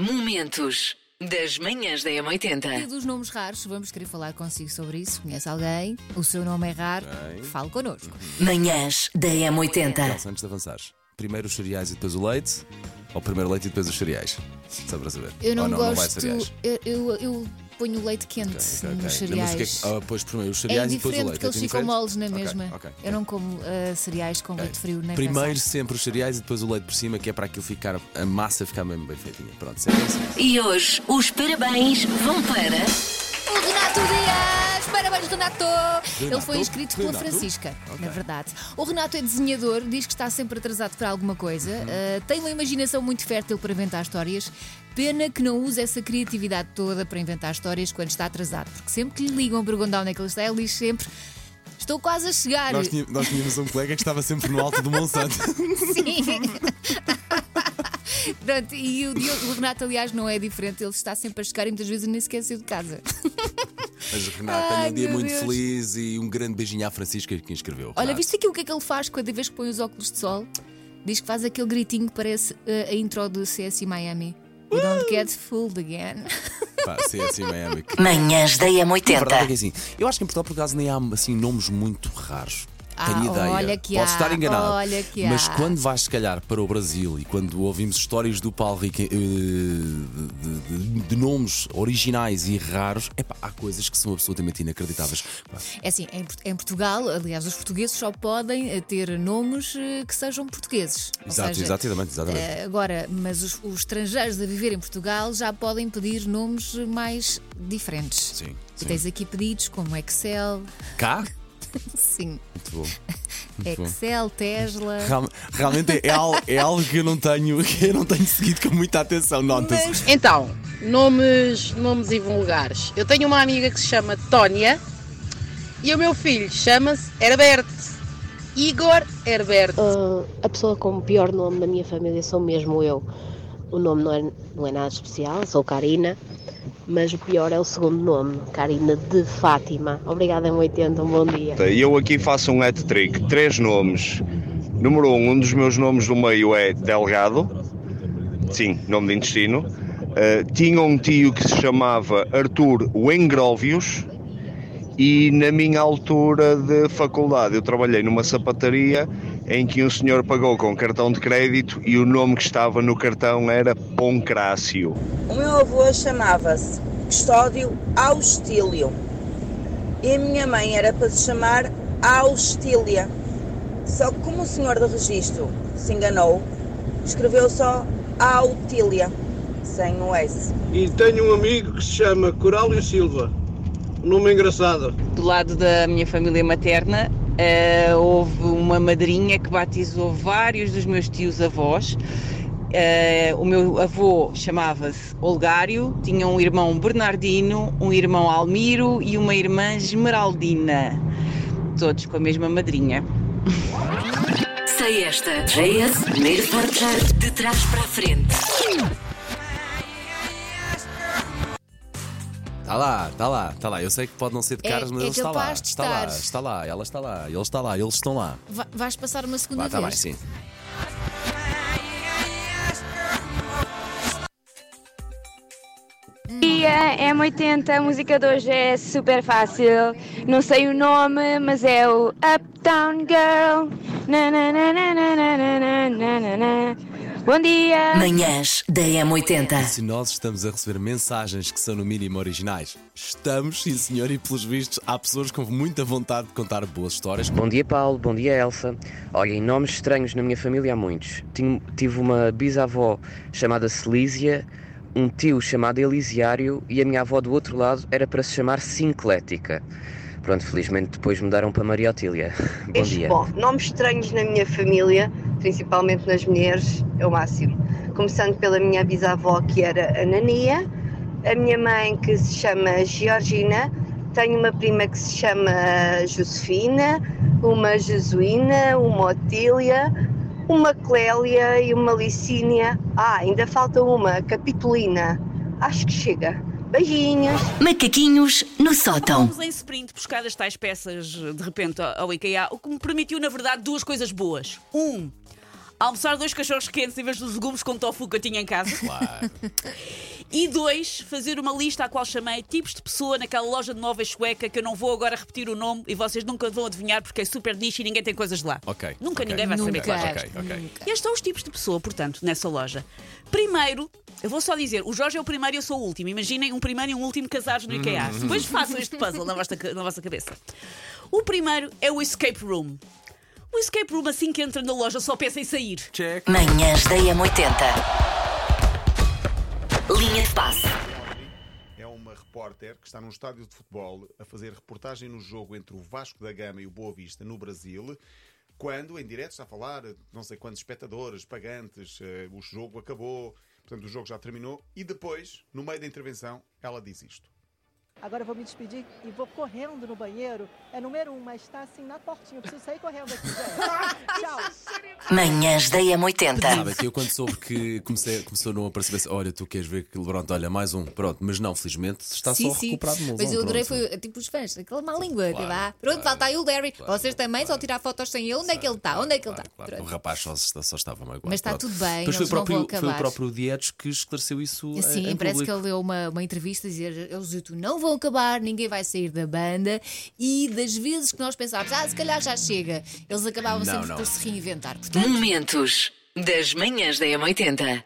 Momentos das manhãs da E M80. dos nomes raros, vamos querer falar consigo sobre isso. Conhece alguém? O seu nome é raro? Fale connosco. Manhãs da M80. Elsa, antes de avançares, primeiro os cereais e depois o leite? Ou primeiro o leite e depois os cereais? Só para saber. Eu não, Ou não, não vai gosto. cereais. eu, eu, eu ponho leite quente Ok, ok, nos ok. cereais. Mas é ah, pois primeiro os É cereais e depois o leite. porque eles É ficam indiferente? moles na mesma. Eu não como ah, cereais com leite frio nem Primeiro pensar. sempre os cereais e depois o leite por cima, que é para aquilo ficar, a massa ficar mesmo bem feitinha. Pronto, sempre assim. E hoje os parabéns vão para. O Renato Dias! Parabéns, Renato! Ele foi inscrito pela Renato? Francisca, Ok. na verdade. O Renato é desenhador, diz que está sempre atrasado para alguma coisa, Uhum. ah, tem uma imaginação muito fértil para inventar histórias. Pena que não usa essa criatividade toda para inventar histórias quando está atrasado, porque sempre que lhe ligam perguntar onde é que ele está, ele diz sempre: Estou quase a chegar. Nós, tínhamos, nós tínhamos um colega que estava sempre no alto do Monsanto. Sim. Pronto, e o, Diogo- o Renato, aliás, não é diferente, ele está sempre a chegar e muitas vezes nem sequer saiu de casa. Mas Renato, Ai, tenha um dia muito Deus. feliz e um grande beijinho à Francisca que inscreveu. Olha, Renato. viste aqui o que é que ele faz cada vez que põe os óculos de sol? Diz que faz aquele gritinho que parece uh, a intro do CS Miami. We don't get fooled again. Pá, sim, assim, Miami. Manhãs da A verdade é que M80. assim, eu acho que em Portugal, por acaso, nem há assim, nomes muito raros. Ah, Tenho ideia. olha que Posso há, estar enganado. mas há. quando vais, se calhar, para o Brasil e quando ouvimos histórias do Paulo Rico eh, de, de- de nomes originais e raros, epá, há coisas que são absolutamente inacreditáveis. É assim, em, em Portugal, aliás, os portugueses só podem uh, ter nomes uh, que sejam portugueses. Exato, seja, exatamente, exatamente. agora, mas os, os estrangeiros a viver em Portugal já podem pedir nomes mais diferentes. Sim, E tens aqui pedidos como Excel, Cá? sim, Muito bom. Muito bom. Excel, Tesla. Real- realmente é, algo, é algo que eu não tenho, que eu não tenho seguido com muita atenção. Nota-se. Mas Então, nomes, nomes invulgares. Eu tenho uma amiga que se chama Tónia e o meu filho chama-se Herbert. Igor Herbert. Ah, a pessoa com o pior nome da minha família sou mesmo eu. O nome não é, não é nada especial, sou Karina, mas o pior é o segundo nome, Karina de Fátima. Obrigada, M80, um bom dia. Eu aqui faço um hat-trick, três nomes. Número um, um dos meus nomes do meio é Delgado, sim, nome de intestino. Uh, tinha um tio que se chamava Arthur Wengrovius e na minha altura de faculdade eu trabalhei numa sapataria em que um senhor pagou com cartão de crédito e o nome que estava no cartão era Poncrácio. O meu avô chamava-se Custódio Austílio e a minha mãe era para se chamar Austília. Só que como o senhor de registro se enganou, escreveu só Autília, sem o S. E tenho um amigo que se chama Corálio Silva. Um nome engraçado. do lado da minha família materna, eh, houve uma madrinha que batizou vários dos meus tios avós. Eh, o meu avô chamava-se Olgário, tinha um irmão Bernardino, um irmão Almiro e uma irmã Esmeraldina, todos com a mesma madrinha. Sei esta. JS, primeiro portar de trás para a frente. Está lá, está lá, está lá. Eu sei que pode não ser de É- caras, mas é ele está lá. de Está lá, está lá, ela está lá, ele está lá, eles estão lá. va- vais passar uma segunda Vá, está bem, vez. sim. dia, M80, a música de hoje é super fácil. Não sei o nome, mas é o Uptown Girl. Na, na, na, na, na, na, na, na, na, na. Bom dia! Manhãs da M80. Se nós estamos a receber mensagens que são no mínimo originais, estamos, sim senhor, e pelos vistos há pessoas com muita vontade de contar boas histórias. Bom dia, Paulo. Bom dia, Elsa. Olhem, nomes estranhos na minha família há muitos. Tive uma bisavó chamada Celísia, um tio chamado Elisiário e a minha avó do outro lado era para se chamar Sinclética. Pronto, felizmente depois mudaram para Maria Otília. Bom dia. Bom, nomes estranhos na minha família, principalmente nas mulheres, é o máximo. Começando pela minha bisavó, que era Anania, a minha mãe, que se chama Georgina, tenho uma prima que se chama Josefina, uma Jesuína, uma Otília, uma Clélia e uma Licínia. Ah, ainda falta uma, Capitolina. Acho que chega. Beijinhos. Macaquinhos no sótão. Fomos em sprint buscar as tais peças de repente ao IKEA, o que me permitiu, na verdade, duas coisas boas. Um, Almoçar dois cachorros quentes em vez dos legumes com tofu que eu tinha em casa. Claro. E dois, fazer uma lista à qual chamei tipos de pessoa naquela loja de móveis sueca que eu não vou agora repetir o nome e vocês nunca vão adivinhar porque é super nicho e ninguém tem coisas de lá. Ok. Nunca ok. ninguém vai saber. Nunca. Ok, ok. Estes são os tipos de pessoa, portanto, nessa loja. Primeiro, eu vou só dizer, o Jorge é o primeiro e eu sou o último. Imaginem um primeiro e um último casados no IKEA. Depois façam este puzzle na vossa, na vossa cabeça. O primeiro é o escape room. O escape room, assim que entra na loja, só pensa em sair. Check. Manhãs da M80. Linha de passe. É uma repórter que está num estádio de futebol a fazer reportagem no jogo entre o Vasco da Gama e o Boa Vista no Brasil. Quando, em direto, está a falar, não sei quantos espectadores, pagantes, eh, o jogo acabou, portanto, o jogo já terminou. E depois, no meio da intervenção, ela diz isto. Agora eu vou me despedir e vou correndo no banheiro. É número um, mas está assim na portinha. Eu preciso sair correndo aqui, gente. Tchau. Manhãs da M80. Sabe que eu quando soube que comecei, começou não aparecer, pensei, olha, tu queres ver que pronto, olha, mais um, pronto, mas não, felizmente está sim, só sim. recuperado Mas eu adorei, pronto. foi tipo os fãs, aquela má língua. Claro, que vá. Pronto, claro, falta aí o Larry. claro, Vocês também, só tirar fotos sem ele. Onde é que ele está? Onde é que ele está? Claro, o rapaz só, só estava magoado. Mas está tudo bem, Depois foi próprio, vão foi o próprio Dietes que esclareceu isso. Sim, em parece que ele deu uma, uma entrevista a dizer eles e tu não vão acabar, ninguém vai sair da banda e das vezes que nós pensávamos, ah, se calhar já chega, eles acabavam Não, sempre não. por se reinventar. Portanto, Momentos das manhãs da M80.